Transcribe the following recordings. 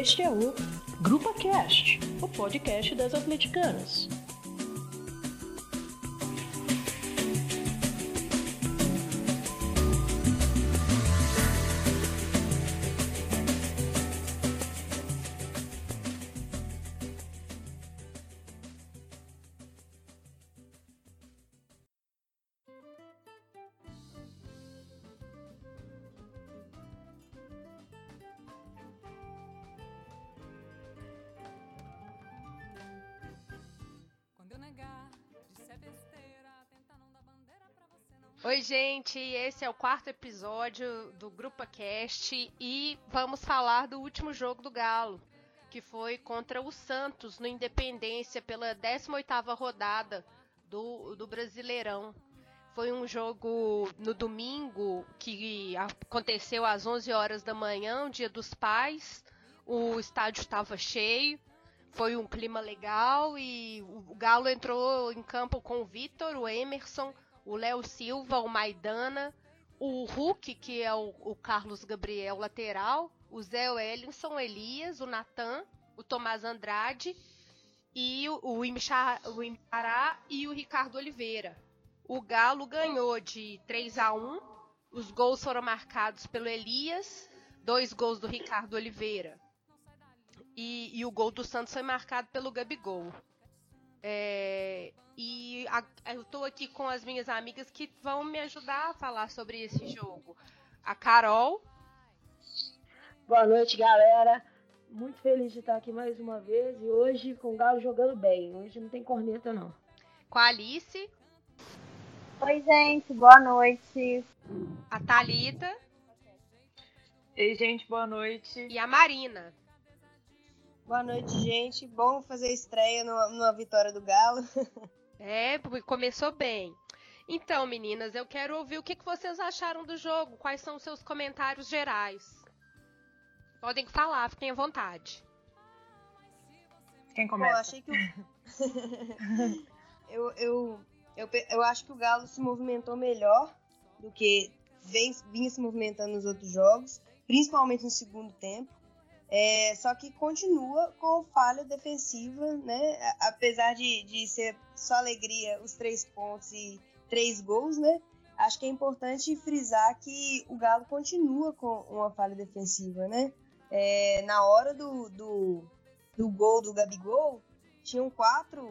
Este é o Grupo Cast, o podcast das atleticanas. Esse é o quarto episódio do Grupo Cast e vamos falar do último jogo do Galo, que foi contra o Santos no Independência pela 18ª rodada do, do Brasileirão. Foi um jogo no domingo que aconteceu às 11 horas da manhã, Dia dos Pais. O estádio estava cheio, foi um clima legal e o Galo entrou em campo com o Vitor, o Emerson, o Léo Silva, o Maidana, o Hulk, que é o, o Carlos Gabriel lateral, o Zé Wellington, Elias, o Natan, o Tomás Andrade e o, o, Imichará e o Ricardo Oliveira. O Galo ganhou de 3 a 1. Os gols foram marcados pelo Elias, dois gols do Ricardo Oliveira. E, e o gol do Santos foi marcado pelo Gabigol. É, e a, eu estou aqui com as minhas amigas que vão me ajudar a falar sobre esse jogo. A Carol. Boa noite, galera. Muito feliz de estar aqui mais uma vez e hoje com o Galo jogando bem. Hoje não tem corneta, não. Com a Alice. Oi, gente. Boa noite. A Thalita. Ei, gente. Boa noite. E a Marina. Boa noite, gente. Bom fazer estreia numa, numa vitória do Galo. é, começou bem. Então, meninas, eu quero ouvir o que, que vocês acharam do jogo. Quais são os seus comentários gerais? Podem falar, fiquem à vontade. Quem começa? Pô, achei que eu, eu, eu, eu acho que o Galo se movimentou melhor do que vem, vinha se movimentando nos outros jogos, principalmente no segundo tempo. É, só que continua com falha defensiva, né? Apesar de, de ser só alegria os três pontos e três gols, né? Acho que é importante frisar que o Galo continua com uma falha defensiva, né? É, na hora do, do, do gol do Gabigol, tinham quatro,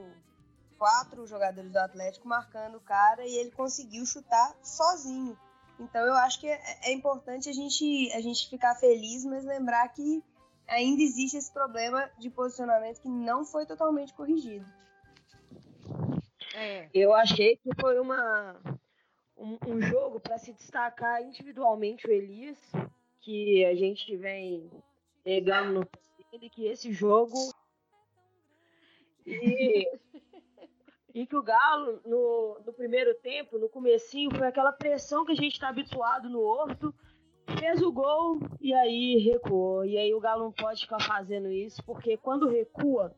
quatro jogadores do Atlético marcando o cara e ele conseguiu chutar sozinho. Então eu acho que é, é importante a gente, a gente ficar feliz, mas lembrar que ainda existe esse problema de posicionamento que não foi totalmente corrigido. É. Eu achei que foi uma, um, um jogo para se destacar individualmente o Elias, que a gente vem pegando no ele que esse jogo e, e que o Galo no, no primeiro tempo, no comecinho, foi aquela pressão que a gente está habituado no Horto, fez o gol e aí recuou. E aí o Galo não pode ficar fazendo isso, porque quando recua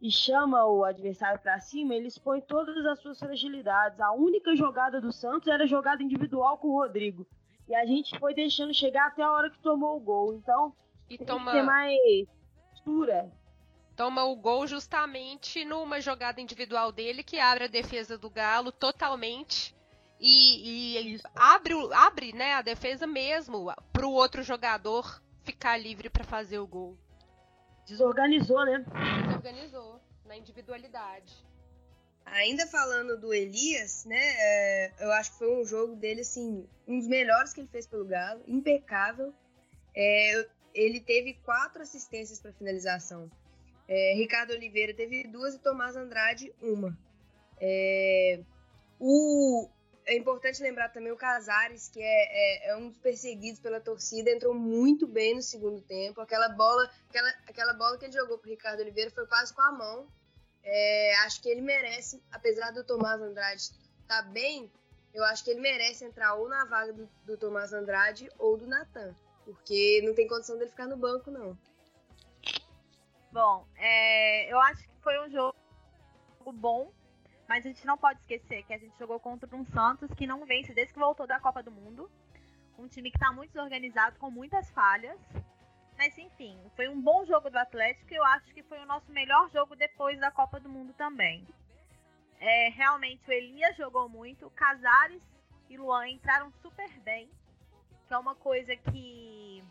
e chama o adversário para cima, ele expõe todas as suas fragilidades. A única jogada do Santos era jogada individual com o Rodrigo. E a gente foi deixando chegar até a hora que tomou o gol. Então, e tem toma... que ter mais postura. Toma o gol justamente numa jogada individual dele que abre a defesa do Galo totalmente e, e abre, abre né, a defesa mesmo para o outro jogador ficar livre para fazer o gol. Desorganizou, né? Desorganizou na individualidade. Ainda falando do Elias, né? É, eu acho que foi um jogo dele, assim, um dos melhores que ele fez pelo Galo, impecável. É, ele teve quatro assistências para finalização. É, Ricardo Oliveira teve duas e Tomás Andrade uma. É, o, é importante lembrar também o Casares, que é, é, é, um dos perseguidos pela torcida, entrou muito bem no segundo tempo. Aquela bola, aquela, aquela bola que ele jogou para Ricardo Oliveira foi quase com a mão. É, acho que ele merece, apesar do Tomás Andrade estar tá bem, eu acho que ele merece entrar ou na vaga do, do Tomás Andrade ou do Natan, porque não tem condição dele ficar no banco, não. Bom, é, eu acho que foi um jogo bom mas a gente não pode esquecer que a gente jogou contra um Santos que não vence desde que voltou da Copa do Mundo. Um time que está muito desorganizado, com muitas falhas. Mas enfim, foi um bom jogo do Atlético e eu acho que foi o nosso melhor jogo depois da Copa do Mundo também. É, realmente o Elias jogou muito, Casares e Luan entraram super bem, que é uma coisa que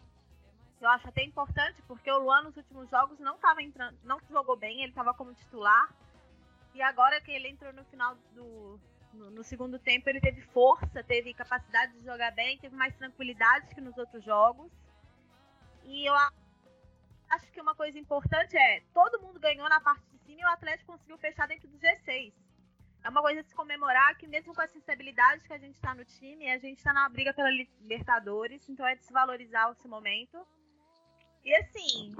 eu acho até importante, porque o Luan nos últimos jogos não estava entrando, não jogou bem, ele estava como titular. E agora que ele entrou no final do no, no, segundo tempo, ele teve força, teve capacidade de jogar bem, teve mais tranquilidade que nos outros jogos. E eu acho que uma coisa importante é, todo mundo ganhou na parte de cima e o Atlético conseguiu fechar dentro do G6 é uma coisa a se comemorar que mesmo com essa instabilidade que a gente está no time, a gente está na briga pela Libertadores, então é de se valorizar esse momento. E assim,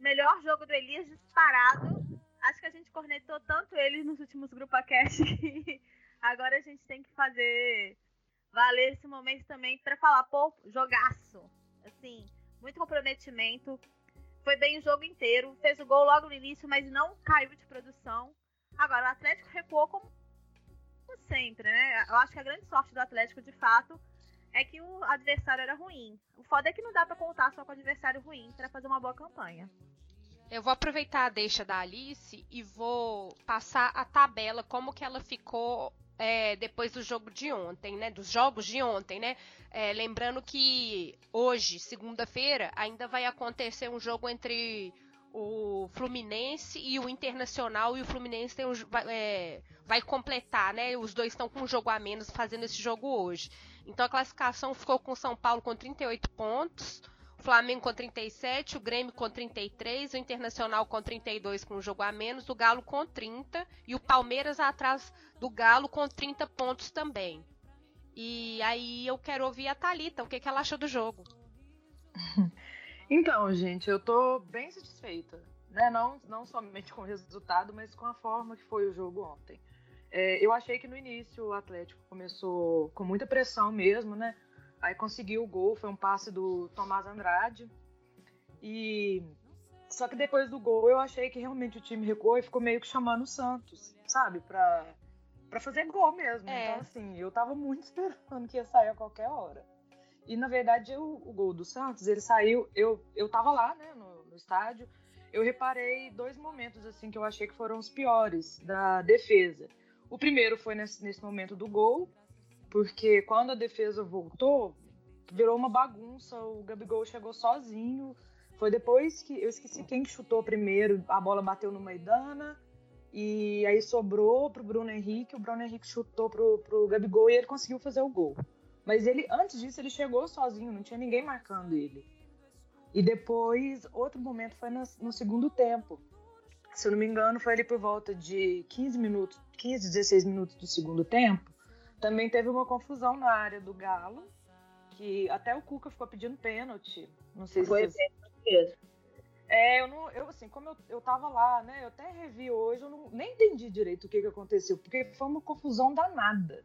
melhor jogo do Elias disparado. Acho que a gente cornetou tanto ele nos últimos GrupaCast que agora a gente tem que fazer valer esse momento também para falar, pô, jogaço. Assim, muito comprometimento. Foi bem o jogo inteiro. Fez o gol logo no início, mas não caiu de produção. Agora, o Atlético recuou como sempre, né? Eu acho que a grande sorte do Atlético, de fato, é que o adversário era ruim. O foda é que não dá para contar só com o adversário ruim para fazer uma boa campanha. Eu vou aproveitar a deixa da Alice e vou passar a tabela como que ela ficou é, depois do jogo de ontem, né? Dos jogos de ontem, né? É, lembrando que hoje, segunda-feira, ainda vai acontecer um jogo entre o Fluminense e o Internacional, e o Fluminense tem um, vai, é, vai completar, né? Os dois estão com um jogo a menos fazendo esse jogo hoje. Então a classificação ficou com São Paulo com 38 pontos, Flamengo com 37, o Grêmio com 33, o Internacional com 32 com um jogo a menos, o Galo com 30 e o Palmeiras atrás do Galo com 30 pontos também. E aí eu quero ouvir a Talita, o que, que ela achou do jogo. Então, gente, eu tô bem satisfeita. Né? Não, não somente com o resultado, mas com a forma que foi o jogo ontem. É, eu achei que no início o Atlético começou com muita pressão mesmo, né? Aí conseguiu o gol, foi um passe do Tomás Andrade. E só que depois do gol eu achei que realmente o time recuou e ficou meio que chamando o Santos, sabe? Pra, pra fazer gol mesmo. É. Então, assim, eu tava muito esperando que ia sair a qualquer hora. E na verdade o, o gol do Santos, ele saiu, eu, eu tava lá, né, no, no estádio, eu reparei dois momentos assim que eu achei que foram os piores da defesa. O primeiro foi nesse, nesse momento do gol, porque quando a defesa voltou, virou uma bagunça, o Gabigol chegou sozinho. Foi depois que eu esqueci quem chutou primeiro, a bola bateu no Maidana e aí sobrou pro Bruno Henrique, o Bruno Henrique chutou pro, pro Gabigol e ele conseguiu fazer o gol. Mas ele, antes disso, ele chegou sozinho, não tinha ninguém marcando ele. E depois, outro momento foi no, no segundo tempo. Se eu não me engano, foi ali por volta de 15 minutos, 15, 16 minutos do segundo tempo. Também teve uma confusão na área do Galo, que até o Cuca ficou pedindo pênalti. Não sei foi se vocês... É, eu não, eu assim, como eu, eu tava lá, né, eu até revi hoje, eu não, nem entendi direito o que, que aconteceu, porque foi uma confusão danada.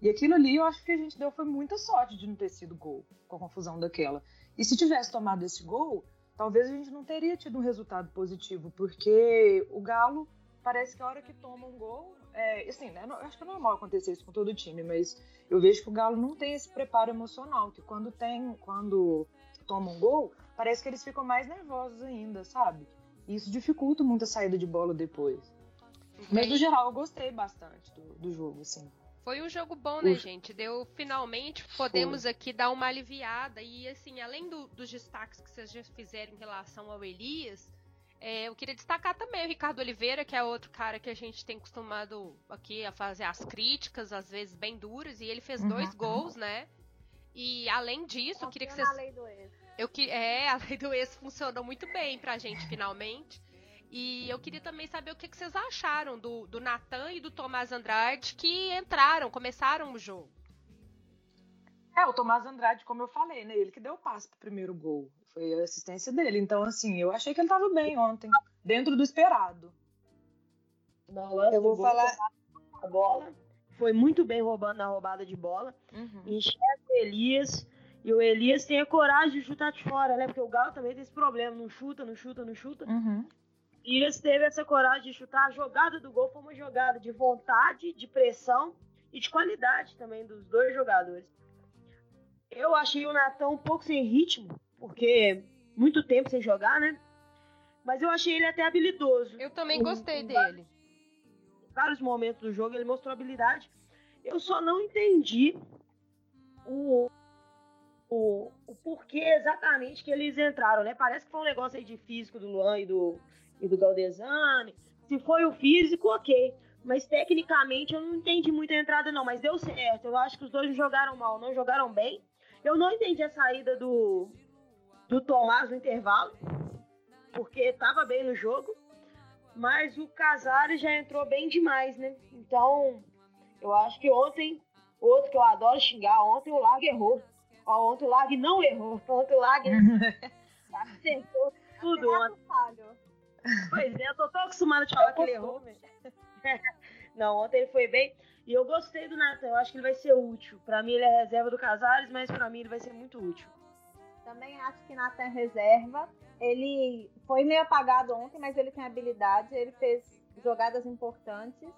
E aquilo ali eu acho que a gente deu foi muita sorte de não ter sido gol com a confusão daquela. E se tivesse tomado esse gol, talvez a gente não teria tido um resultado positivo, porque o Galo parece que a hora que toma um gol, é, assim, né, eu acho que é normal acontecer isso com todo o time, mas eu vejo que o Galo não tem esse preparo emocional, que quando tem, quando toma um gol, parece que eles ficam mais nervosos ainda, sabe? E isso dificulta muito a saída de bola depois. Mas no geral eu gostei bastante do, do jogo, assim. Foi um jogo bom, né, gente? Deu finalmente podemos Foi. aqui dar uma aliviada e assim, além do, dos destaques que vocês já fizeram em relação ao Elias, é, eu queria destacar também o Ricardo Oliveira, que é outro cara que a gente tem costumado aqui a fazer as críticas, às vezes bem duras, e ele fez uhum. dois gols, né? E além disso, eu queria que vocês. A lei do ex. Eu que é, a lei do ex funcionou muito bem pra gente finalmente. E eu queria também saber o que, que vocês acharam do, do Natan e do Tomás Andrade que entraram, começaram o jogo. É, o Tomás Andrade, como eu falei, né? Ele que deu o passe pro primeiro gol. Foi a assistência dele. Então, assim, eu achei que ele tava bem ontem, dentro do esperado. eu vou falar a bola. Foi muito bem roubando na roubada de bola. Uhum. Enxerga o Elias. E o Elias tem a coragem de chutar de fora, né? Porque o Galo também tem esse problema. Não chuta, não chuta, não chuta. Uhum. E eles teve essa coragem de chutar. A jogada do gol foi uma jogada de vontade, de pressão e de qualidade também dos dois jogadores. Eu achei o Natan um pouco sem ritmo. Porque muito tempo sem jogar, né? Mas eu achei ele até habilidoso. Eu também gostei em, dele. Em vários momentos do jogo ele mostrou habilidade. Eu só não entendi o, o, o porquê exatamente que eles entraram, né? Parece que foi um negócio aí de físico do Luan e do, e do Galdesani. Se foi o físico, ok. Mas tecnicamente eu não entendi muito a entrada, não. Mas deu certo. Eu acho que os dois jogaram mal, não jogaram bem. Eu não entendi a saída do, do Tomás no intervalo, porque estava bem no jogo. Mas o Casares já entrou bem demais, né? Então, eu acho que ontem, outro que eu adoro xingar, ontem o Lag errou. Ó, ontem o Lag não errou. Ontem o Lag acertou tudo ontem. Pois é, eu tô tão acostumada a te falar que ele errou. não, ontem ele foi bem. E eu gostei do Nathan, eu acho que ele vai ser útil. Para mim ele é reserva do Casares, mas para mim ele vai ser muito útil. Também acho que Nathan reserva. Ele foi meio apagado ontem, mas ele tem habilidade, ele fez jogadas importantes.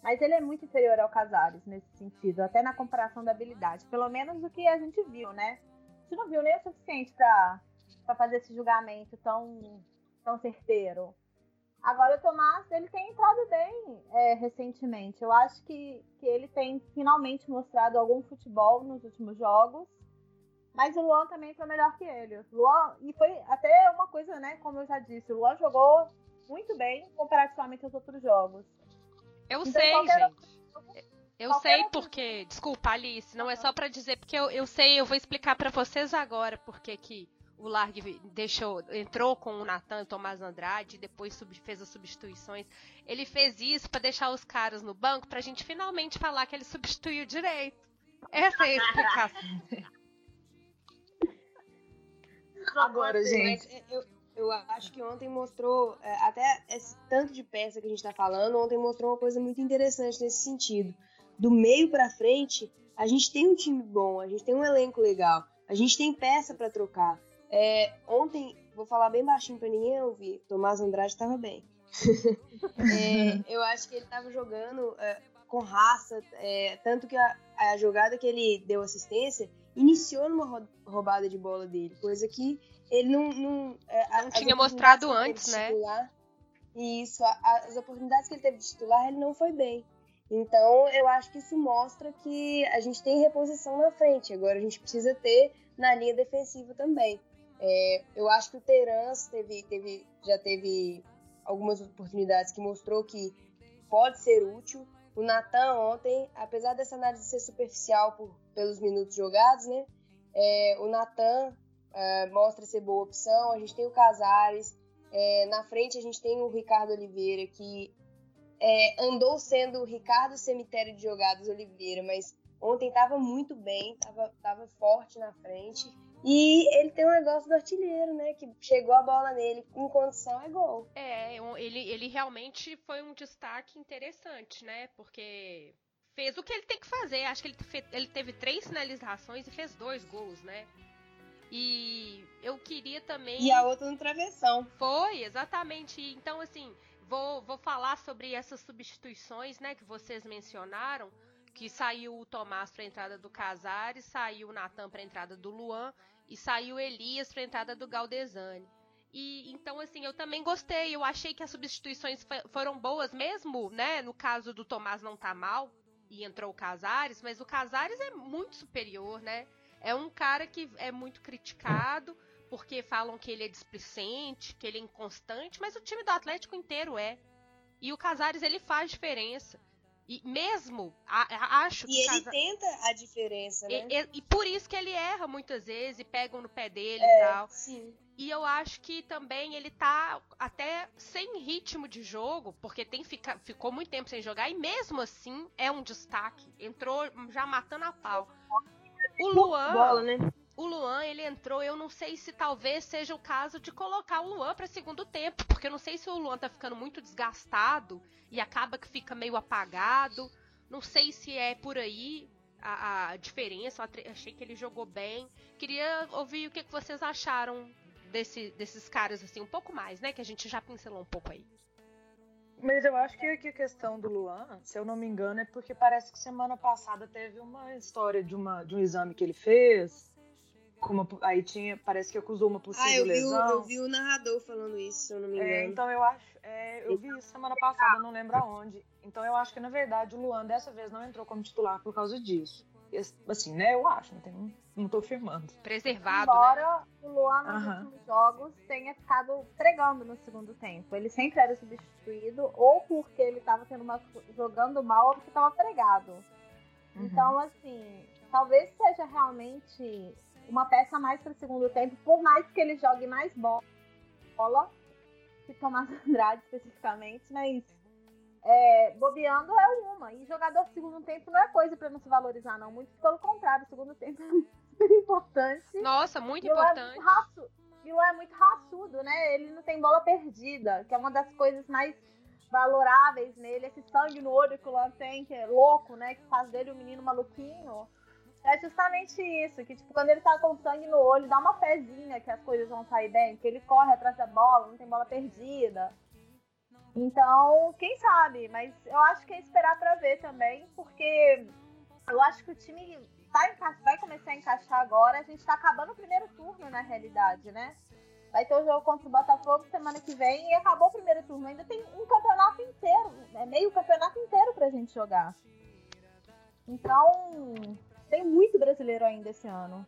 Mas ele é muito inferior ao Casares nesse sentido, até na comparação da habilidade. Pelo menos o que a gente viu, né? A gente não viu nem o suficiente para fazer esse julgamento tão, tão certeiro. Agora o Tomás, ele tem entrado bem é, recentemente. Eu acho que, que ele tem finalmente mostrado algum futebol nos últimos jogos. Mas o Luan também foi melhor que ele. Luan, e foi até uma coisa, né? Como eu já disse, o Luan jogou muito bem comparativamente aos outros jogos. Eu então, sei, gente. Eu sei porque. Desculpa, Alice, não é só para dizer, porque eu, eu sei, eu vou explicar para vocês agora porque que o Largue deixou, entrou com o Natan e o Tomás Andrade, depois sub, fez as substituições. Ele fez isso para deixar os caras no banco pra gente finalmente falar que ele substituiu direito. Essa é a explicação. Agora, gente. Eu, eu acho que ontem mostrou, é, até esse tanto de peça que a gente tá falando, ontem mostrou uma coisa muito interessante nesse sentido. Do meio para frente, a gente tem um time bom, a gente tem um elenco legal, a gente tem peça para trocar. É, ontem, vou falar bem baixinho para ninguém ouvir, Tomás Andrade estava bem. é, eu acho que ele estava jogando é, com raça, é, tanto que a, a, jogada que ele deu assistência iniciou numa roubada de bola dele, coisa que ele não. Não, é, não tinha mostrado antes, né? Titular, isso, as oportunidades que ele teve de titular, ele não foi bem. Então, eu acho que isso mostra que a gente tem reposição na frente. Agora, a gente precisa ter na linha defensiva também. É, eu acho que o Terans teve, teve, já teve algumas oportunidades que mostrou que pode ser útil. O Natan ontem, apesar dessa análise ser superficial por, pelos minutos jogados, né? É, o Natan é, mostra ser boa opção. A gente tem o Casares. É, na frente a gente tem o Ricardo Oliveira, que é, andou sendo o Ricardo Cemitério de Jogadas Oliveira, mas ontem estava muito bem, estava forte na frente. E ele tem um negócio do artilheiro, né? Que chegou a bola nele em condição é gol. É, ele, ele realmente foi um destaque interessante, né? Porque fez o que ele tem que fazer. Acho que ele, fez, ele teve três finalizações e fez dois gols, né? E eu queria também. E a outra no travessão. Foi, exatamente. Então, assim, vou, vou falar sobre essas substituições, né, que vocês mencionaram que saiu o Tomás para a entrada do Casares, saiu o Natan para a entrada do Luan e saiu o Elias para a entrada do Galdesani. E então assim, eu também gostei, eu achei que as substituições foram boas mesmo, né? No caso do Tomás não tá mal e entrou o Casares, mas o Casares é muito superior, né? É um cara que é muito criticado porque falam que ele é displicente, que ele é inconstante, mas o time do Atlético inteiro é. E o Casares ele faz diferença. E mesmo, a, a, acho que. E ele casa... tenta a diferença, né? E, e, e, por isso que ele erra muitas vezes e pegam no pé dele é, e tal. Sim. E eu acho que também ele tá até sem ritmo de jogo, porque tem fica, ficou muito tempo sem jogar, e mesmo assim é um destaque. Entrou já matando a pau. O Luan. Bola, né? O Luan ele entrou, eu não sei se talvez seja o caso de colocar o Luan para segundo tempo, porque eu não sei se o Luan tá ficando muito desgastado e acaba que fica meio apagado. Não sei se é por aí a, a diferença. Eu achei que ele jogou bem. Queria ouvir o que, que vocês acharam desse, desses caras assim um pouco mais, né? Que a gente já pincelou um pouco aí. Mas eu acho que a questão do Luan, se eu não me engano, é porque parece que semana passada teve uma história de, uma, de um exame que ele fez com uma, aí tinha, parece que acusou uma possível ah, eu vi, lesão. O, eu vi o narrador falando isso, se eu não me engano. É, então eu acho, é, eu vi isso semana passada, não lembro aonde. Então eu acho que na verdade o Luan dessa vez não entrou como titular por causa disso. Assim, né? Eu acho, não, tenho, não tô afirmando. Preservado? Embora né? o Luan nos Aham. últimos jogos tenha ficado pregando no segundo tempo. Ele sempre era substituído, ou porque ele tava tendo uma, jogando mal, ou porque tava pregado. Uhum. Então, assim, talvez seja realmente uma peça a mais para o segundo tempo, por mais que ele jogue mais bo- bola, que Tomás Andrade especificamente, mas é, bobeando é uma. E jogador de segundo tempo não é coisa para não se valorizar, não. Muito pelo contrário, o segundo tempo é super importante. Nossa, muito é importante. muito E é muito raçudo, né? Ele não tem bola perdida, que é uma das coisas mais valoráveis nele. Esse sangue no olho que o Luan tem, que é louco, né? Que faz dele um menino maluquinho. É justamente isso, que tipo, quando ele tá com sangue no olho, dá uma pezinha que as coisas vão sair bem, que ele corre atrás da bola, não tem bola perdida. Então, quem sabe, mas eu acho que é esperar pra ver também, porque eu acho que o time tá enca- vai começar a encaixar agora. A gente tá acabando o primeiro turno, na realidade, né? Vai ter o jogo contra o Botafogo semana que vem e acabou o primeiro turno. Ainda tem um campeonato inteiro, é meio campeonato inteiro pra gente jogar. Então, tem muito brasileiro ainda esse ano.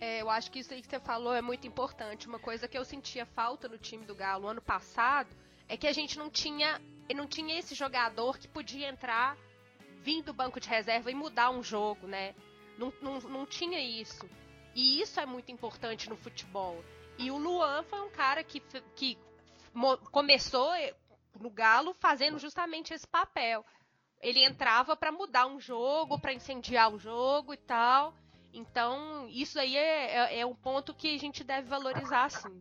É, eu acho que isso aí que você falou é muito importante. Uma coisa que eu sentia falta no time do Galo ano passado é que a gente não tinha, não tinha esse jogador que podia entrar, vir do banco de reserva e mudar um jogo, né? Não, não, não tinha isso. E isso é muito importante no futebol. E o Luan foi um cara que, que começou eh, no Galo fazendo justamente esse papel. Ele entrava para mudar um jogo, para incendiar o jogo e tal. Então, isso aí é, é, é um ponto que a gente deve valorizar, sim.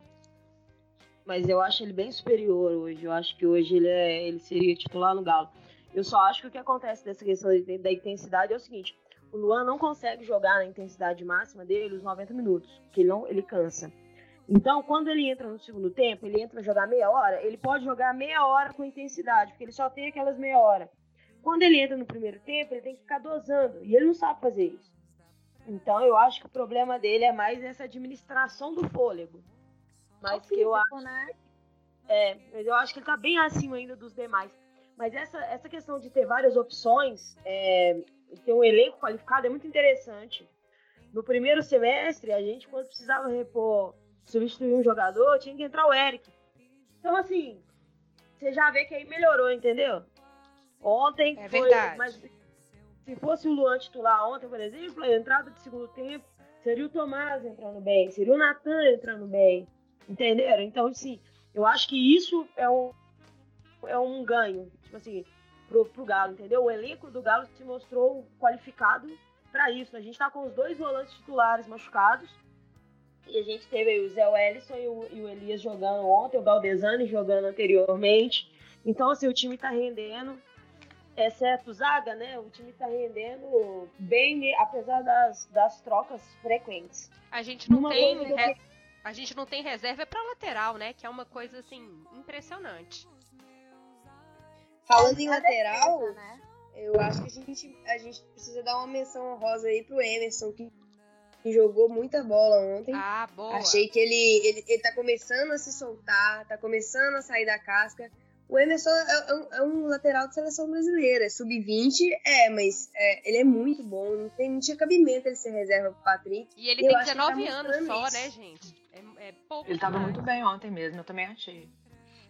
Mas eu acho ele bem superior hoje. Eu acho que hoje ele, é, ele seria titular no Galo. Eu só acho que o que acontece dessa questão da intensidade é o seguinte: o Luan não consegue jogar na intensidade máxima dele os 90 minutos, porque ele, não, ele cansa. Então, quando ele entra no segundo tempo, ele entra a jogar meia hora, ele pode jogar meia hora com intensidade, porque ele só tem aquelas meia hora. Quando ele entra no primeiro tempo, ele tem que ficar dosando, e ele não sabe fazer isso. Então, eu acho que o problema dele é mais essa administração do fôlego. Mas que eu acho né? é, mas eu acho que ele tá bem acima ainda dos demais. Mas essa, essa questão de ter várias opções, é, ter um elenco qualificado é muito interessante. No primeiro semestre, a gente, quando precisava repor, substituir um jogador, tinha que entrar o Eric. Então, assim, você já vê que aí melhorou, entendeu? Ontem É foi. verdade. Mas se fosse o Luan titular ontem, por exemplo, a entrada de segundo tempo, seria o Tomás entrando bem, seria o Natan entrando bem. Entenderam? Então, assim, eu acho que isso é um, é um ganho, tipo assim, pro, pro Galo, entendeu? O elenco do Galo se mostrou qualificado para isso. A gente tá com os dois volantes titulares machucados. E a gente teve aí o Zé Wellison e o, e o Elias jogando ontem, o Galdesani jogando anteriormente. Então, assim, o time tá rendendo, exceto Zaga, né? O time tá rendendo bem, apesar das, das trocas frequentes. A gente não Uma tem. que re- A gente não tem reserva para lateral, né? Que é uma coisa assim impressionante. Falando em A lateral, defesa, né? eu acho que a gente, a gente precisa dar uma menção honrosa aí pro Emerson, que, que jogou muita bola ontem. Ah, boa. Achei que ele, ele, ele tá começando a se soltar, tá começando a sair da casca. O Emerson é, é um, é um lateral de seleção brasileira, é sub-20, é, mas é, ele é muito bom, não, tem, não tinha cabimento ele ser reserva pro Patrick. E ele Eu tem acho que ele tá 19 anos só, isso. né, gente? É, é pouco. Ele tava muito bem ontem mesmo, eu também achei.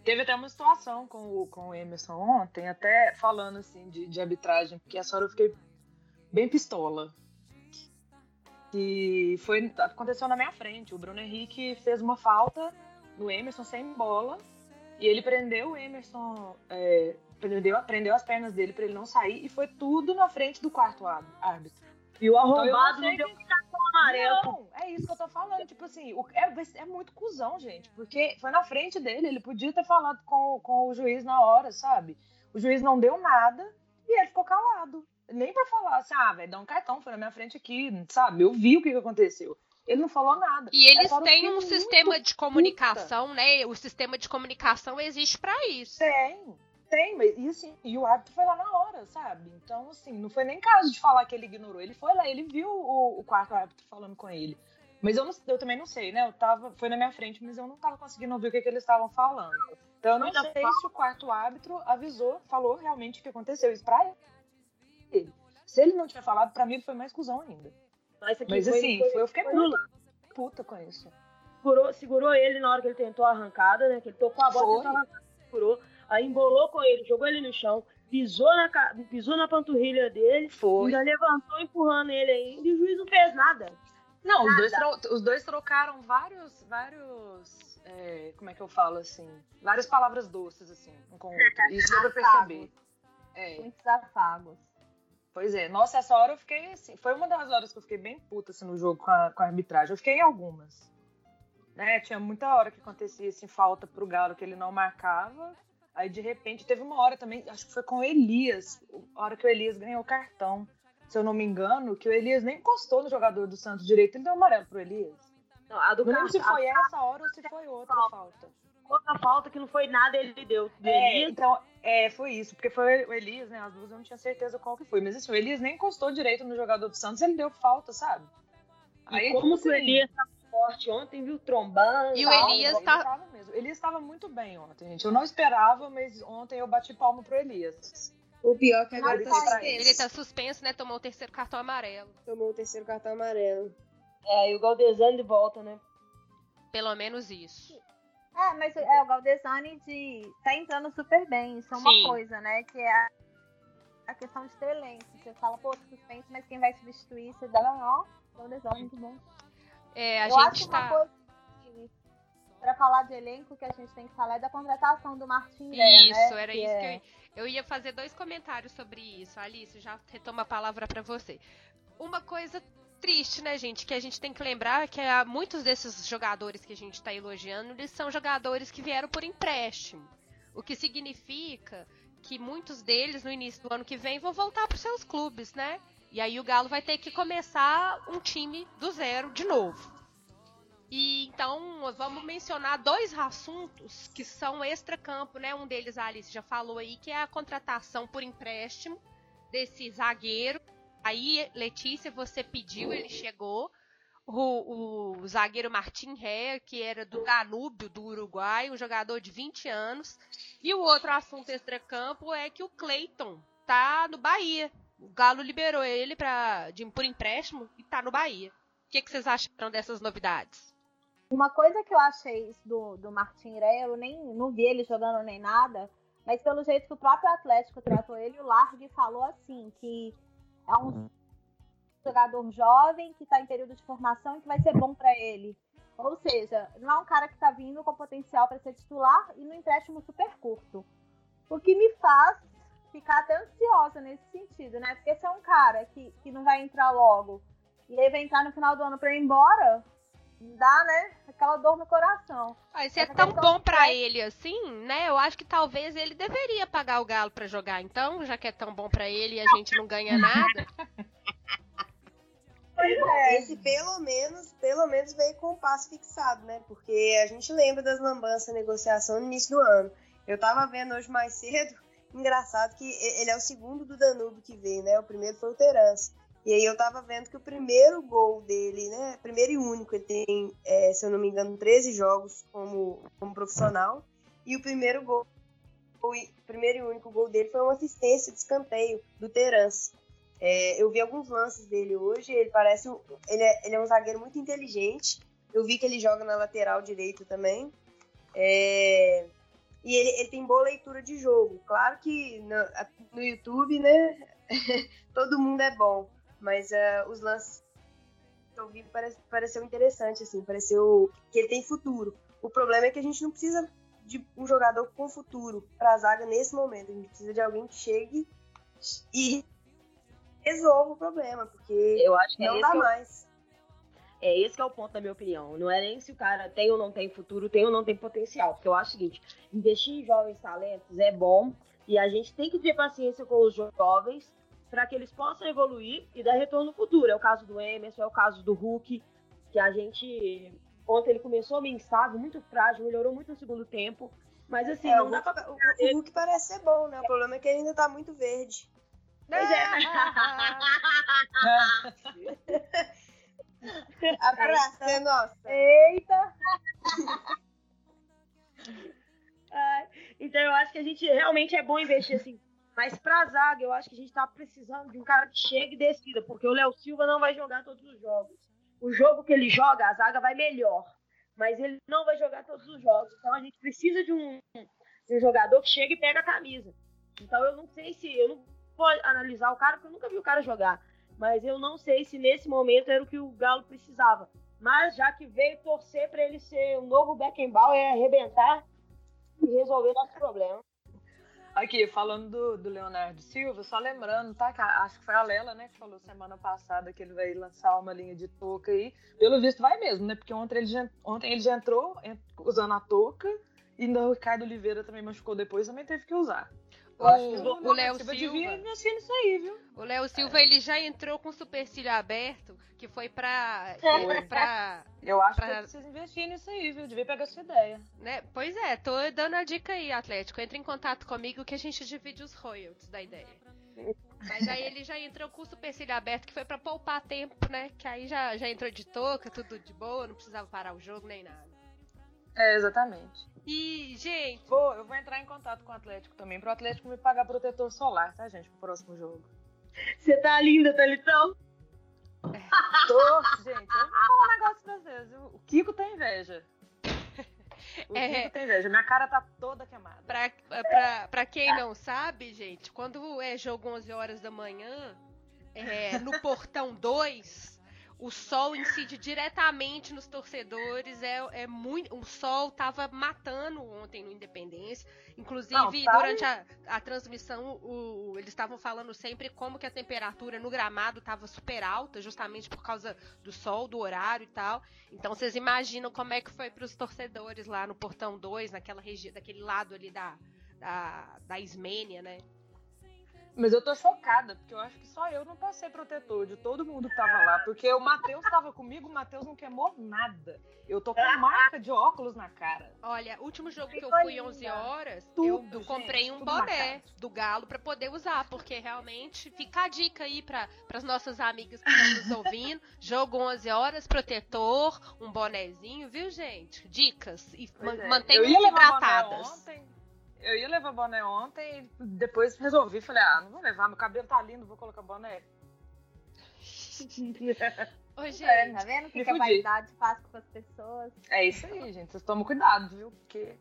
Teve até uma situação com o, com o Emerson ontem, até falando assim de, de arbitragem, porque essa hora eu fiquei bem pistola. Que foi, aconteceu na minha frente. O Bruno Henrique fez uma falta no Emerson sem bola e ele prendeu o Emerson, é, prendeu, prendeu as pernas dele para ele não sair e foi tudo na frente do quarto árbitro. E o Então, eu arrombado não sei deu que- cartão amarelo. Não, é isso que eu tô falando. Tipo assim, o- é, é muito cuzão, gente. Porque foi na frente dele. Ele podia ter falado com, com o juiz na hora, sabe? O juiz não deu nada e ele ficou calado. Nem pra falar assim, ah, velho, dá um cartão, foi na minha frente aqui, sabe? Eu vi o que, que aconteceu. Ele não falou nada. E eles eu têm um sistema de comunicação, né? O sistema de comunicação existe para isso. Tem, tem, mas e assim, e o árbitro foi lá na hora, sabe? Então, assim, não foi nem caso de falar que ele ignorou. Ele foi lá, ele viu o, o quarto árbitro falando com ele. Mas eu, não, eu também não sei, né? Eu tava, foi na minha frente, mas eu não tava conseguindo ouvir o que, que eles estavam falando. Então eu não sei se o quarto árbitro avisou, falou realmente o que aconteceu. Isso pra ele. Se ele não tiver falado, pra mim ele foi mais cuzão ainda. Mas, isso aqui Mas foi- assim, foi- foi- eu fiquei muito puta com isso. segurou, segurou ele na hora que ele tentou a arrancada, né? Que ele tocou a bola, tentou arrancar, segurou, aí embolou com ele, jogou ele no chão, pisou na, pisou na panturrilha dele, Foi. ainda levantou empurrando ele ainda e o juiz não fez nada. Não, os dois, os dois trocaram vários, vários, é, como é que eu falo assim, várias palavras doces assim, um com o outro. Isso deu pra perceber. É, Muitos afagos. Pois é. Nossa, essa hora eu fiquei assim, foi uma das horas que eu fiquei bem puta assim, no jogo com a, com a arbitragem. Eu fiquei em algumas. Né, tinha muita hora que acontecia assim, falta pro Galo que ele não marcava. Aí de repente teve uma hora também, acho que foi com o Elias, a hora que o Elias ganhou o cartão. Se eu não me engano, que o Elias nem encostou no jogador do Santos direito, ele deu amarelo pro Elias. Não, a do Não lembro se foi essa hora ou se foi outra falta. A outra falta que não foi nada, ele deu. É, então, é, foi isso, porque foi o Elias, né? As duas eu não tinha certeza qual que foi. Mas assim, o Elias nem encostou direito no jogador do Santos, ele deu falta, sabe? E como tipo que o assim, Elias tava forte ontem, viu? Trombando. E o. Elias ele tá- tava mesmo. O Elias estava muito bem ontem, gente. Eu não esperava, mas ontem eu bati palma pro Elias. O pior é que agora tá pra suspenso. Ele tá suspenso, né? Tomou o terceiro cartão amarelo. Tomou o terceiro cartão amarelo. É, e o Galdesani de volta, né? Pelo menos isso. É, mas é, o Galdesani de, tá entrando super bem. Isso é uma Sim. coisa, né? Que é a, a questão de ter elenco. Você fala, pô, suspense, mas quem vai substituir? Você dá, ó, Galdesani, muito bom. É, a Eu acho gente uma tá. coisa que, pra falar de elenco, que a gente tem que falar é da contratação do Martin Isso, né? era Que isso é- que eu, ia- eu ia fazer dois comentários sobre isso. Alice, já retomo a palavra pra você. Uma coisa triste, né, gente, que a gente tem que lembrar que muitos desses jogadores que a gente tá elogiando, eles são jogadores que vieram por empréstimo. O que significa que muitos deles no início do ano que vem vão voltar para seus clubes, né? E aí o Galo vai ter que começar um time do zero de novo. E então vamos mencionar dois assuntos que são extra-campo, né? Um deles a Alice já falou aí, que é a contratação por empréstimo desse zagueiro. Aí, Letícia, você pediu, ele chegou. O, o zagueiro Martim Ré, que era do Danúbio, do Uruguai, um jogador de 20 anos. E o outro assunto extra-campo é que o Cleiton tá no Bahia. O Galo liberou ele pra, de, por empréstimo e tá no Bahia. O que, que vocês acharam dessas novidades? Uma coisa que eu achei do, do Martin Ireia, eu nem não vi ele jogando nem nada, mas pelo jeito que o próprio Atlético tratou ele, o Largue falou assim, que é um jogador jovem que está em período de formação e que vai ser bom para ele. Ou seja, não é um cara que está vindo com potencial para ser titular e no empréstimo super curto. O que me faz ficar até ansiosa nesse sentido, né? Porque se é um cara que, que não vai entrar logo e aí vai entrar no final do ano para ir embora, dá, né? Aquela dor no coração. Ah, se é tão bom pra crédito- ele assim, né? Eu acho que talvez ele deveria pagar o Galo pra jogar. Então, já que é tão bom pra ele e a gente não ganha nada. Esse pelo menos, pelo menos veio com o passe fixado, né? Porque a gente lembra das lambanças negociação no início do ano. Eu tava vendo hoje mais cedo, engraçado que ele é o segundo do Danúbio que veio, né? O primeiro foi o Terence. E aí eu tava vendo que o primeiro gol dele, né? Primeiro e único, ele tem, é, se eu não me engano, 13 jogos como, como profissional. E o primeiro gol, o primeiro e único gol dele foi uma assistência de escanteio do Terence. É, eu vi alguns lances dele hoje, ele parece. Ele é, ele é um zagueiro muito inteligente. Eu vi que ele joga na lateral direita também. É, e ele, ele tem boa leitura de jogo. Claro que no, no YouTube, né? todo mundo é bom. Mas ah, os lances que eu vi parece, pareceu interessante, assim. Pareceu que ele tem futuro. O problema é que a gente não precisa de um jogador com futuro para a zaga nesse momento. A gente precisa de alguém que chegue e resolva o problema, porque Eu acho que é não esse dá que é mais. É esse que é o ponto da minha opinião. Não é nem se o cara tem ou não tem futuro, tem ou não tem potencial. Porque eu acho o seguinte, investir em jovens talentos é bom e a gente tem que ter paciência com os jovens para que eles possam evoluir e dar retorno no futuro. É o caso do Emerson, é o caso do Hulk, que a gente ontem ele começou meio instável, muito frágil, melhorou muito no segundo tempo, mas assim, É, não o, dá Hulk, pra... o, o Hulk parece ser bom, né? O problema é que ele ainda tá muito verde. Pois é. A praça é nossa. Eita! Então eu acho que a gente realmente é bom investir assim. Mas pra zaga, eu acho que a gente tá precisando de um cara que chegue e decida, porque o Léo Silva não vai jogar todos os jogos. O jogo que ele joga, a zaga vai melhor. Mas ele não vai jogar todos os jogos. Então a gente precisa de um, de um jogador que chega e pega a camisa. Então eu não sei se. Eu não vou analisar o cara, porque eu nunca vi o cara jogar. Mas eu não sei se nesse momento era o que o Galo precisava. Mas já que veio torcer para ele ser um novo Beckenbauer e arrebentar e resolver nosso problema. Aqui, falando do, do, Leonardo Silva, só lembrando, tá? Que acho que foi a Lela, né, que falou semana passada que ele vai lançar uma linha de touca aí. Pelo visto vai mesmo, né? Porque ontem ele já, ontem ele já entrou usando a touca e o Ricardo Oliveira também machucou depois, também teve que usar. O, o Léo Silva, devia investir nisso aí, viu? O Léo Silva, é. ele já entrou com o supercílio aberto, que foi pra... Foi. pra eu acho pra... que precisa investir nisso aí, viu? Devia pegar essa ideia. Né? Pois é, tô dando a dica aí, Atlético. Entre em contato comigo que a gente divide os royalties da ideia. Mas aí ele já entrou com o supercílio aberto, que foi para poupar tempo, né? Que aí já, já entrou de touca, tudo de boa, não precisava parar o jogo nem nada. É, exatamente. E, gente. Vou, eu vou entrar em contato com o Atlético também, pro Atlético me pagar protetor solar, tá, gente, pro próximo jogo. Você tá linda, Talitão? É. Tô, gente, eu vou falar um negócio pra vocês. O Kiko tem inveja. O é, Kiko tem inveja. Minha cara tá toda queimada. Pra, pra, pra quem não sabe, gente, quando é jogo 11 horas da manhã, é, no portão 2 o sol incide diretamente nos torcedores. É, é muito. O sol tava matando ontem no Independência. Inclusive, Não, tá durante a, a transmissão, o, eles estavam falando sempre como que a temperatura no gramado estava super alta, justamente por causa do sol, do horário e tal. Então vocês imaginam como é que foi para os torcedores lá no Portão 2, naquela região, daquele lado ali da, da, da Ismênia, né? Mas eu tô chocada, porque eu acho que só eu não passei protetor de todo mundo que tava lá. Porque o Matheus tava comigo, o Matheus não queimou nada. Eu tô com marca de óculos na cara. Olha, último jogo que eu fui 11 horas, tudo, eu, comprei um boné do Galo para poder usar. Porque realmente fica a dica aí para as nossas amigas que estão nos ouvindo. Jogo 11 horas, protetor, um bonezinho, viu, gente? Dicas. E é. mantenham-se hidratadas. Ontem eu ia levar boné ontem e depois resolvi. Falei, ah, não vou levar, meu cabelo tá lindo, vou colocar boné. Oi, gente. É, tá vendo o que, que a vaidade faz com as pessoas? É isso aí, gente. Vocês tomam cuidado, viu? Porque.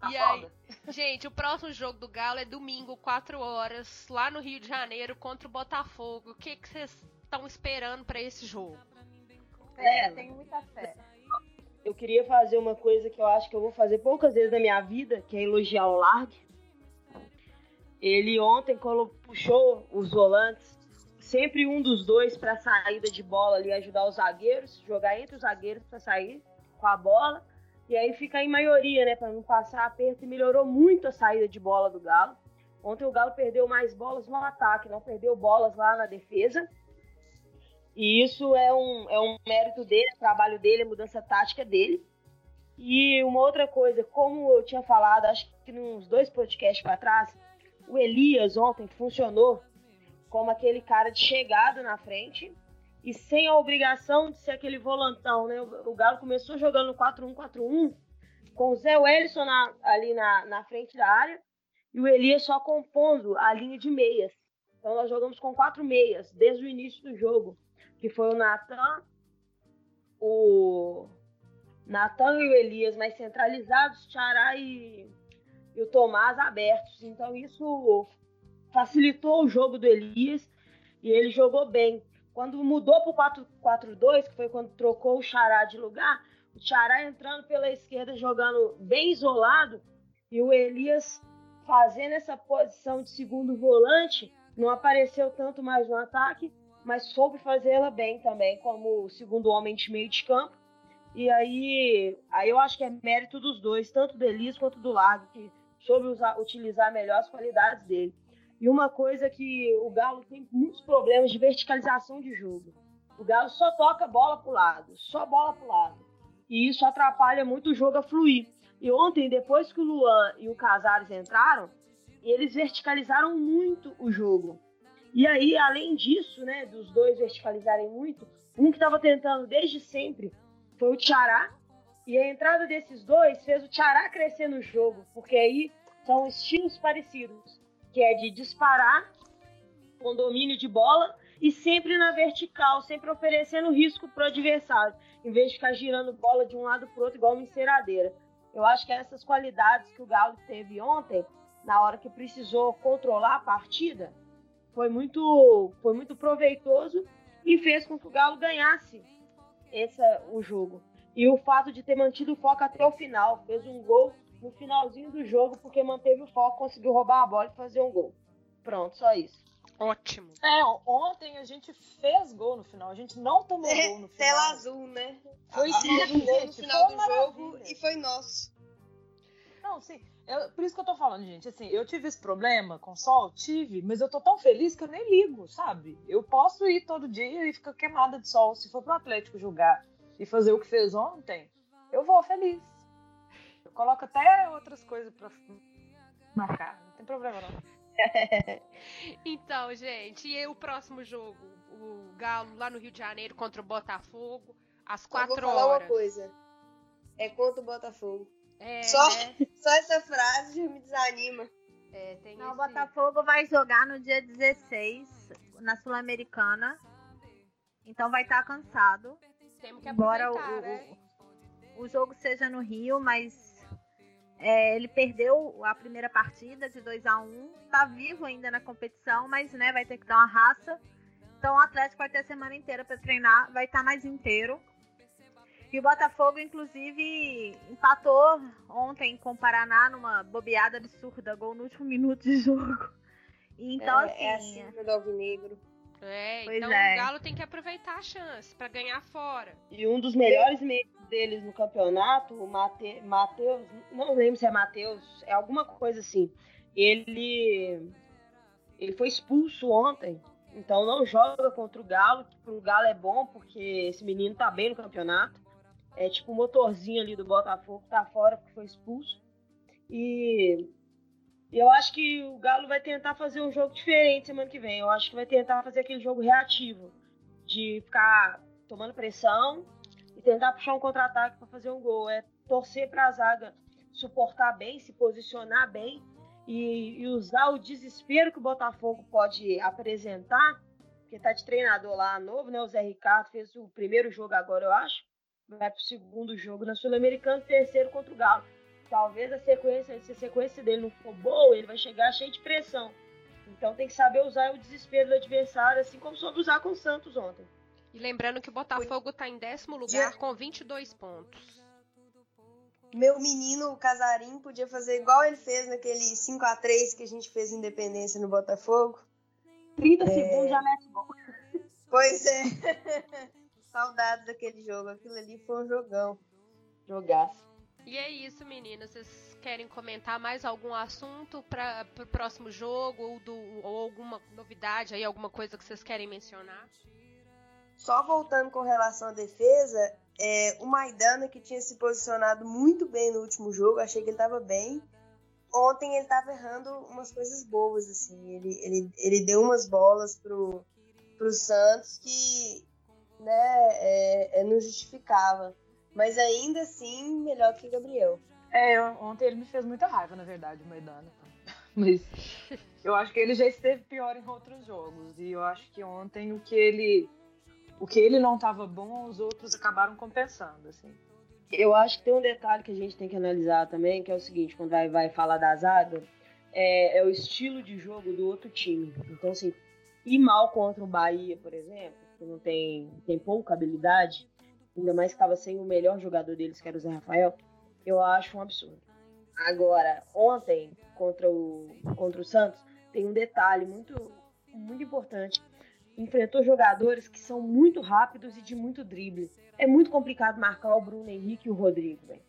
Tá e foda. aí, gente, o próximo jogo do Galo é domingo, 4 horas, lá no Rio de Janeiro, contra o Botafogo. O que vocês estão esperando para esse jogo? É, tenho muita fé eu queria fazer uma coisa que eu acho que eu vou fazer poucas vezes na minha vida, que é elogiar o Largue. Ele ontem, quando puxou os volantes, sempre um dos dois para saída de bola ali, ajudar os zagueiros, jogar entre os zagueiros para sair com a bola. E aí fica em maioria, né, para não passar aperto. E melhorou muito a saída de bola do Galo. Ontem o Galo perdeu mais bolas no ataque, não perdeu bolas lá na defesa. E isso é um, é um mérito dele, é trabalho dele, a mudança tática dele. E uma outra coisa, como eu tinha falado, acho que nos dois podcasts para trás, o Elias ontem funcionou como aquele cara de chegada na frente e sem a obrigação de ser aquele volantão, né? O Galo começou jogando 4-1-4-1 com o Zé Wellison na, ali na, na frente da área e o Elias só compondo a linha de meias. Então nós jogamos com quatro meias desde o início do jogo que foi o Natan, o Natan e o Elias mais centralizados, Tchará e, e o Tomás abertos. Então isso facilitou o jogo do Elias e ele jogou bem. Quando mudou para o 4-4-2, que foi quando trocou o Xará de lugar, o Xará entrando pela esquerda, jogando bem isolado, e o Elias fazendo essa posição de segundo volante, não apareceu tanto mais no ataque, mas soube fazê-la bem também, como segundo homem de meio de campo. E aí, aí eu acho que é mérito dos dois, tanto do Elis quanto do Largo, que soube usar, utilizar melhor as qualidades dele. E uma coisa que o Galo tem muitos problemas de verticalização de jogo. O Galo só toca bola para o lado, só bola para o lado. E isso atrapalha muito o jogo a fluir. E ontem, depois que o Luan e o Casares entraram, eles verticalizaram muito o jogo. E aí, além disso, né, dos dois verticalizarem muito, Um que estava tentando desde sempre foi o Tchará. E a entrada desses dois fez o Tchará crescer no jogo, porque aí são estilos parecidos, que é de disparar com domínio de bola e sempre na vertical, sempre oferecendo risco para o adversário, em vez de ficar girando bola de um lado para outro igual uma enceradeira. Eu acho que essas qualidades que o Galo teve ontem, na hora que precisou controlar a partida, foi muito, foi muito proveitoso e fez com que o Galo ganhasse esse, o jogo. E o fato de ter mantido o foco até o final, fez um gol no finalzinho do jogo, porque manteve o foco, conseguiu roubar a bola e fazer um gol. Pronto, só isso. Ótimo. É, ontem a gente fez gol no final, a gente não tomou É, gol no final. Tela azul, né? Foi sim, no final foi do jogo maravilha. e foi nosso. Não, sim. Eu- por isso que eu tô falando, gente. Assim, eu tive esse problema com sol, tive, mas eu tô tão feliz que eu nem ligo, sabe? Eu posso ir todo dia e ficar queimada de sol. Se for pro Atlético jogar e fazer o que fez ontem, eu vou feliz. Eu coloco até outras coisas pra marcar. Não tem problema, não. Então, gente, e o próximo jogo? O Galo lá no Rio de Janeiro contra o Botafogo, às Só vou quatro falar horas. uma coisa. É contra o Botafogo. É, Só- né? Só essa frase já me desanima. É, tem Não, o esse- Botafogo vai jogar no dia 16 na Sul-Americana. Então vai estar cansado. Temos que Embora o, né? o, o jogo seja no Rio, mas é, ele perdeu a primeira partida de 2 a 1 Tá vivo ainda na competição, mas né, vai ter que dar uma raça. Então o Atlético vai ter a semana inteira para treinar, vai estar mais inteiro. E o Botafogo, inclusive, empatou ontem com o Paraná numa bobeada absurda, gol no último minuto de jogo. E Então, é, assim, é assim do Alvinegro. É, Pois então é. o Galo tem que aproveitar a chance pra ganhar fora. E um dos melhores meios deles no campeonato, o Mate, Matheus, não lembro se é Matheus, é alguma coisa assim. Ele ele foi expulso ontem, então não joga contra o Galo, que pro Galo é bom porque esse menino tá bem no campeonato. É tipo o motorzinho ali do Botafogo, tá fora porque foi expulso. E eu acho que o Galo vai tentar fazer um jogo diferente semana que vem. Eu acho que vai tentar fazer aquele jogo reativo, de ficar tomando pressão e tentar puxar um contra-ataque para fazer um gol. É torcer para a zaga suportar bem, se posicionar bem e, e usar o desespero que o Botafogo pode apresentar, porque tá de treinador lá novo, né? O Zé Ricardo fez o primeiro jogo agora, eu acho. Vai pro segundo jogo na Sul-Americana, terceiro contra o Galo. Talvez a sequência, se a sequência dele não for boa, ele vai chegar cheio de pressão. Então tem que saber usar o desespero do adversário, assim como soube usar com o Santos ontem. E lembrando que o Botafogo tá em décimo lugar com 22 pontos. Meu menino, o Casarim, podia fazer igual ele fez naquele 5 a 3 que a gente fez Independência no Botafogo. 30 segundos já mete gol. Pois é. Saudades daquele jogo. Aquilo ali foi um jogão. Jogaço. E é isso, meninas. Vocês querem comentar mais algum assunto para o próximo jogo ou, do, ou alguma novidade aí, alguma coisa que vocês querem mencionar? Só voltando com relação à defesa, é, o Maidana, que tinha se posicionado muito bem no último jogo, achei que ele estava bem. Ontem ele estava errando umas coisas boas, assim. Ele, ele, ele deu umas bolas pro, pro Santos que né, é, é, não justificava. Mas ainda assim, melhor que o Gabriel. É, eu- ontem ele me fez muita raiva, na verdade, o Maidana. Mas eu acho que ele já esteve pior em outros jogos. E eu acho que ontem o que ele. O que ele não estava bom, os outros acabaram compensando, assim. Eu acho que tem um detalhe que a gente tem que analisar também, que é o seguinte, quando vai, vai falar da zaga, é, é o estilo de jogo do outro time. Então, assim, ir mal contra o Bahia, por exemplo, que não tem, tem pouca habilidade, ainda mais que estava sem o melhor jogador deles, que era o Zé Rafael, eu acho um absurdo. Agora, ontem, contra o, contra o Santos, tem um detalhe muito, muito importante. Enfrentou jogadores que são muito rápidos e de muito drible. É muito complicado marcar o Bruno Henrique e o Rodrigo, velho.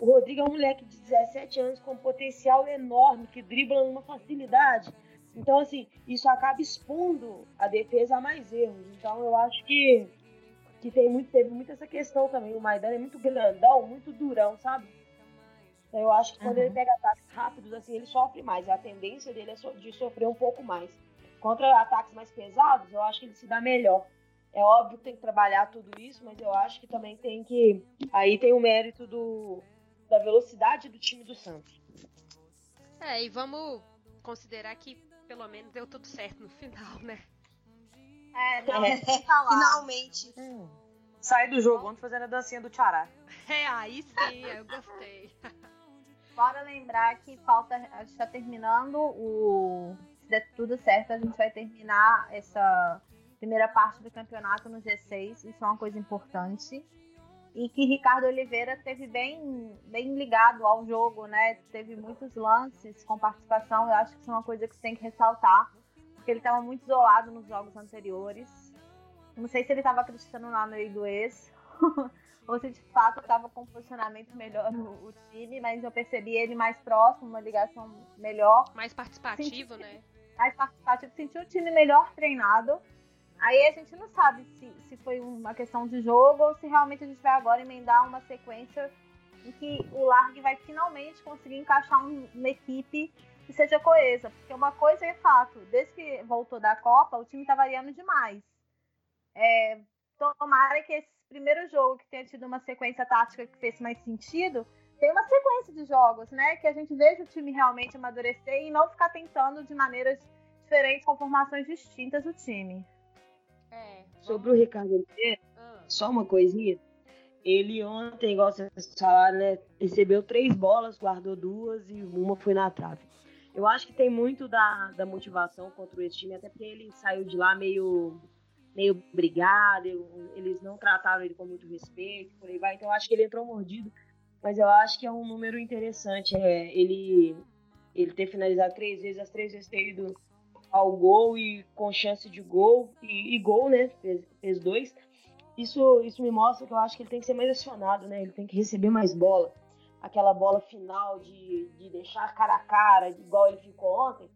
O Rodrigo é um moleque de 17 anos com um potencial enorme, que dribla numa facilidade. Então, assim, isso acaba expondo a defesa a mais erros. Então, eu acho que, que tem muito, teve muito essa questão também. O Maidana é muito grandão, muito durão, sabe? Então, eu acho que quando Uhum. ele pega ataques rápidos, assim, ele sofre mais. A tendência dele é so- de sofrer um pouco mais. Contra ataques mais pesados, eu acho que ele se dá melhor. É óbvio que tem que trabalhar tudo isso, mas eu acho que também tem que. Aí tem o mérito do, da velocidade do time do Santos. É, e vamos considerar que pelo menos deu tudo certo no final, né? É, não, é. falar. Finalmente. Hum. Sai do jogo ontem fazendo a dancinha do Tchará. É, aí sim, eu gostei. Bora lembrar que falta. A gente tá terminando o. Se der tudo certo, a gente vai terminar essa primeira parte do campeonato no G6. Isso é uma coisa importante. E que Ricardo Oliveira teve bem, bem ligado ao jogo, né? Teve muitos lances com participação. Eu acho que isso é uma coisa que você tem que ressaltar. Porque ele estava muito isolado nos jogos anteriores. Não sei se ele estava acreditando lei do ex. ou se de fato estava com um posicionamento melhor no o time, mas eu percebi ele mais próximo, uma ligação melhor. Mais participativo, senti, né? Mais participativo, senti o time melhor treinado. Aí a gente não sabe se, se foi uma questão de jogo ou se realmente a gente vai agora emendar uma sequência em que o Largue vai finalmente conseguir encaixar um, uma equipe que seja coesa. Porque uma coisa é fato, desde que voltou da Copa, o time tá variando demais. É, tomara que esse primeiro jogo que tenha tido uma sequência tática que fez mais sentido, tem uma sequência de jogos, né? Que a gente veja o time realmente amadurecer e não ficar tentando de maneiras diferentes, com formações distintas o time. Sobre o Ricardo Oliveira, ah. só uma coisinha. Ele ontem, igual vocês falaram, né? Recebeu três bolas, guardou duas e uma foi na trave. Eu acho que tem muito da, da motivação contra esse time, até porque ele saiu de lá meio meio brigado, eles não trataram ele com muito respeito, por aí vai. Então eu acho que ele entrou mordido, mas eu acho que é um número interessante. É, ele, ele ter finalizado três vezes, as três vezes ter ido ao gol e com chance de gol, e, e gol, né? Fez, fez, dois. Isso, isso me mostra que eu acho que ele tem que ser mais acionado, né? Ele tem que receber mais bola. Aquela bola final de, de deixar cara a cara, igual ele ficou ontem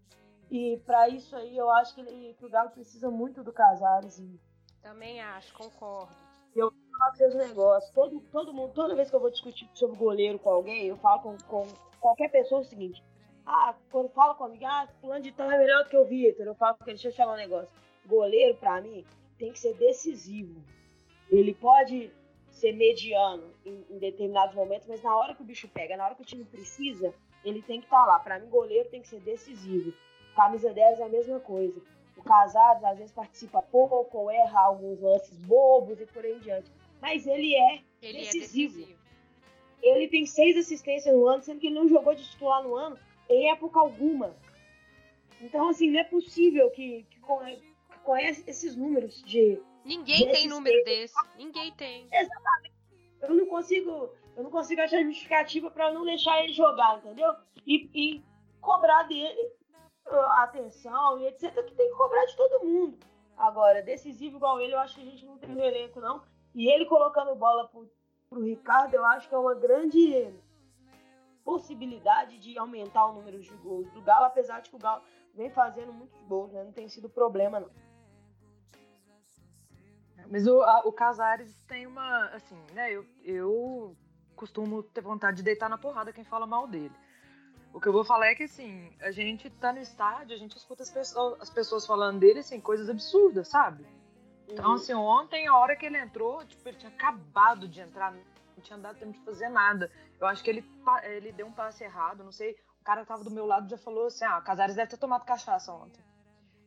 e para isso aí, eu acho que, ele, que o Galo precisa muito do Casares. E... Também acho, concordo. Eu falo pra vocês negócio. Todo, todo mundo, toda vez que eu vou discutir sobre goleiro com alguém, eu falo com, com qualquer pessoa o seguinte. Ah, quando fala comigo, ah, fulano de tal é melhor do que o Vitor. Eu falo, deixa eu falar um negócio. Goleiro, para mim, tem que ser decisivo. Ele pode ser mediano em, em, determinados momentos, mas na hora que o bicho pega, na hora que o time precisa, ele tem que estar tá lá. Para mim, goleiro tem que ser decisivo. Camisa 10 é a mesma coisa. O Casares às vezes participa pouco ou erra alguns lances bobos e por aí em diante. Mas ele é ele decisivo. É decisivo. Ele tem seis assistências no ano, sendo que ele não jogou de titular no ano em época alguma. Então, assim, não é possível que, que conhece esses números de. Ninguém de tem número desse. Ninguém tem. Exatamente. Eu não consigo, eu não consigo achar justificativa para não deixar ele jogar, entendeu? E, e cobrar dele atenção e etc, que tem que cobrar de todo mundo. Agora, decisivo igual ele, eu acho que a gente não tem no elenco, não. E ele colocando bola pro, pro Ricardo, eu acho que é uma grande possibilidade de aumentar o número de gols do Galo, apesar de que o Galo vem fazendo muitos gols, né? Não tem sido problema, não. Mas o, a, o Casares tem uma, assim, né? Eu, eu costumo ter vontade de deitar na porrada quem fala mal dele. O que eu vou falar é que, assim, a gente tá no estádio, a gente escuta as pessoas, as pessoas falando dele, assim, coisas absurdas, sabe? Então, uhum. assim, ontem, a hora que ele entrou, tipo, ele tinha acabado de entrar, não tinha dado tempo de fazer nada. Eu acho que ele, ele deu um passe errado, não sei. O cara que tava do meu lado já falou assim: ah, Casares deve ter tomado cachaça ontem.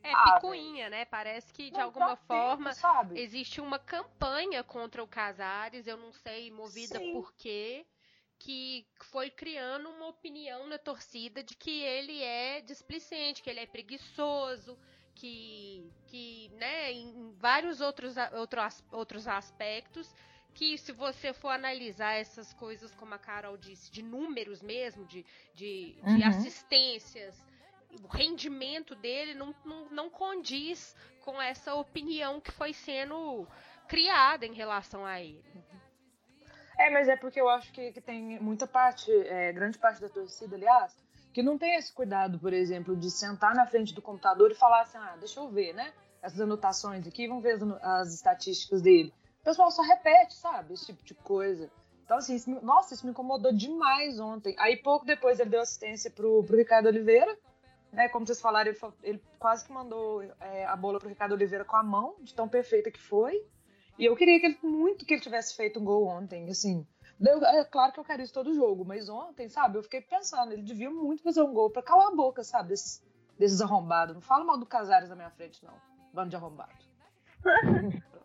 É ah, picuinha, né? Parece que de alguma tá forma tempo, existe uma campanha contra o Casares, eu não sei movida Sim. por quê que foi criando uma opinião na torcida de que ele é displicente, que ele é preguiçoso, que, que né, em vários outros, outros, outros aspectos, que se você for analisar essas coisas, como a Carol disse, de números mesmo, de, de, uhum. de assistências, o rendimento dele não, não, não condiz com essa opinião que foi sendo criada em relação a ele. É, mas é porque eu acho que, que tem muita parte, é, grande parte da torcida, aliás, que não tem esse cuidado, por exemplo, de sentar na frente do computador e falar assim, ah, deixa eu ver, né? Essas anotações aqui, vamos ver as, as estatísticas dele. Pessoal só repete, sabe? Esse tipo de coisa. Então, assim, isso nossa, isso me incomodou demais ontem. Aí, pouco depois, ele deu assistência pro, pro Ricardo Oliveira. né? Como vocês falaram, ele, ele quase que mandou é, a bola pro Ricardo Oliveira com a mão, de tão perfeita que foi. E eu queria que ele, muito que ele tivesse feito um gol ontem, assim. é claro que eu quero isso todo jogo, mas ontem, sabe, eu fiquei pensando, ele devia muito fazer um gol pra calar a boca, sabe, desses, desses arrombados. Não fala mal do Casares na minha frente, não. Bando de arrombado.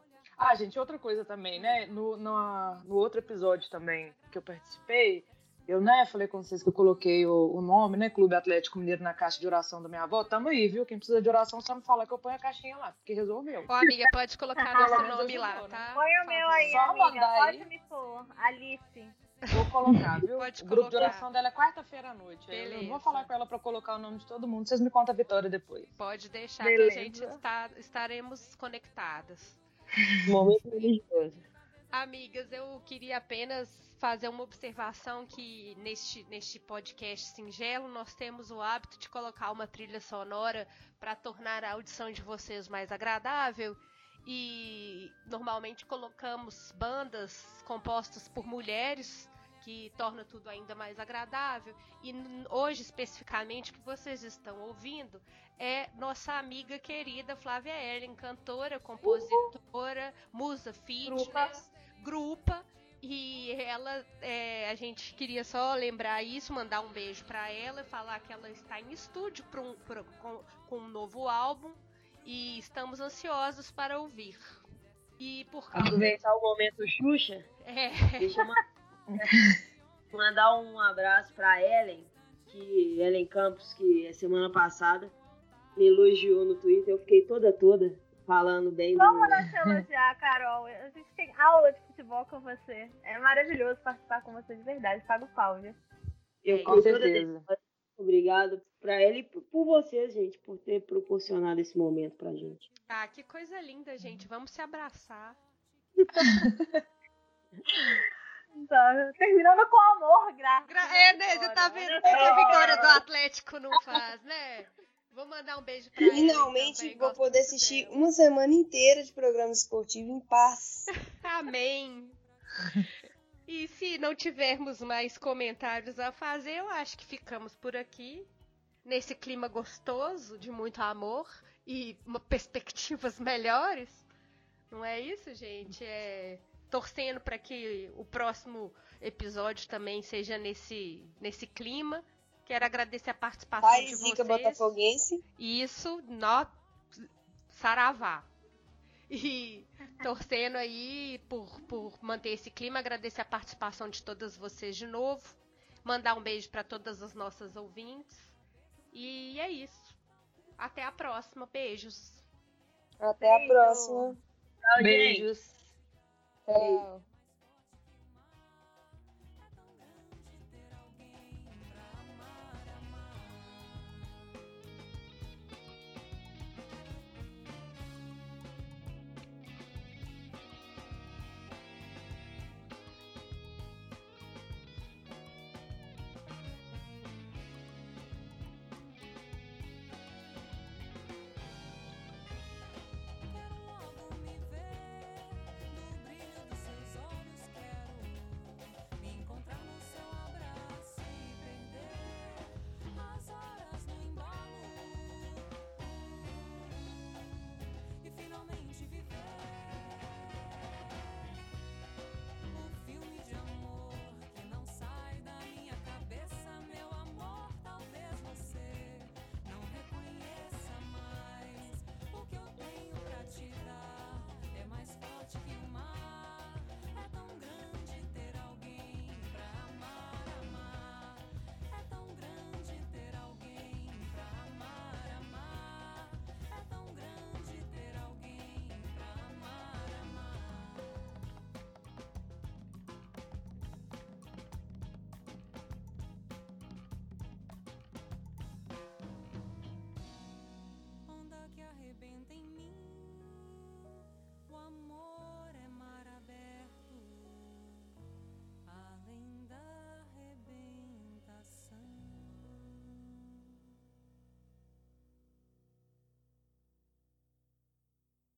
ah, gente, outra coisa também, né? No, no, no outro episódio também que eu participei, eu, né, falei com vocês que eu coloquei o, o, nome, né, Clube Atlético Mineiro na caixa de oração da minha avó. Tamo aí, viu? Quem precisa de oração só me fala que eu ponho a caixinha lá, porque resolveu. Ô, amiga, pode colocar nosso nome lá, tá? Põe o meu aí, só amiga. Mandar pode aí. me pôr. Alice. Vou colocar, viu? Pode o grupo de oração dela é quarta-feira à noite. Beleza. Eu vou falar com ela para colocar o nome de todo mundo. Vocês me contam a vitória depois. Pode deixar Beleza. que a gente está, estaremos conectadas. Momento religioso. Amigas, eu queria apenas fazer uma observação que neste, neste podcast singelo nós temos o hábito de colocar uma trilha sonora para tornar a audição de vocês mais agradável e normalmente colocamos bandas compostas por mulheres que torna tudo ainda mais agradável. E hoje, especificamente, o que vocês estão ouvindo é nossa amiga querida Flávia Erling, cantora, compositora, Uhul. musa fitness, grupa grupa e ela, é, a gente queria só lembrar isso, mandar um beijo para ela, falar que ela está em estúdio pra um, pra, com, com, um novo álbum e estamos ansiosos para ouvir. E por aproveitar o momento Xuxa, é. deixa eu mandar um abraço para Ellen, que Ellen Campos, que a semana passada me elogiou no Twitter, eu fiquei toda toda falando bem Como do... não te elogiar, Carol? A gente tem aula de futebol com você. É maravilhoso participar com você de verdade. Paga o pau, viu? Eu é, com certeza. Obrigado para ela e por vocês, gente, por ter proporcionado esse momento pra gente. Ah, que coisa linda, gente. Vamos se abraçar. Então, terminando com amor, graças. Gra é, né? Você tá vendo o que a vitória do Atlético não faz, né? Vou mandar um beijo pra Finalmente vou poder assistir dela. uma semana inteira de programa esportivo em paz. Amém. E se não tivermos mais comentários a fazer, eu acho que ficamos por aqui. Nesse clima gostoso, de muito amor e perspectivas melhores. Não é isso, gente? É torcendo para que o próximo episódio também seja nesse, nesse clima. Quero agradecer a participação Pai, de Zica vocês. Botafoguense. Isso, nó, saravá. E torcendo aí por, por manter esse clima, agradecer a participação de todas vocês de novo. Mandar um beijo para todas as nossas ouvintes. E é isso. Até a próxima. Beijos. Até Beijo. a próxima. Beijos. Tchau.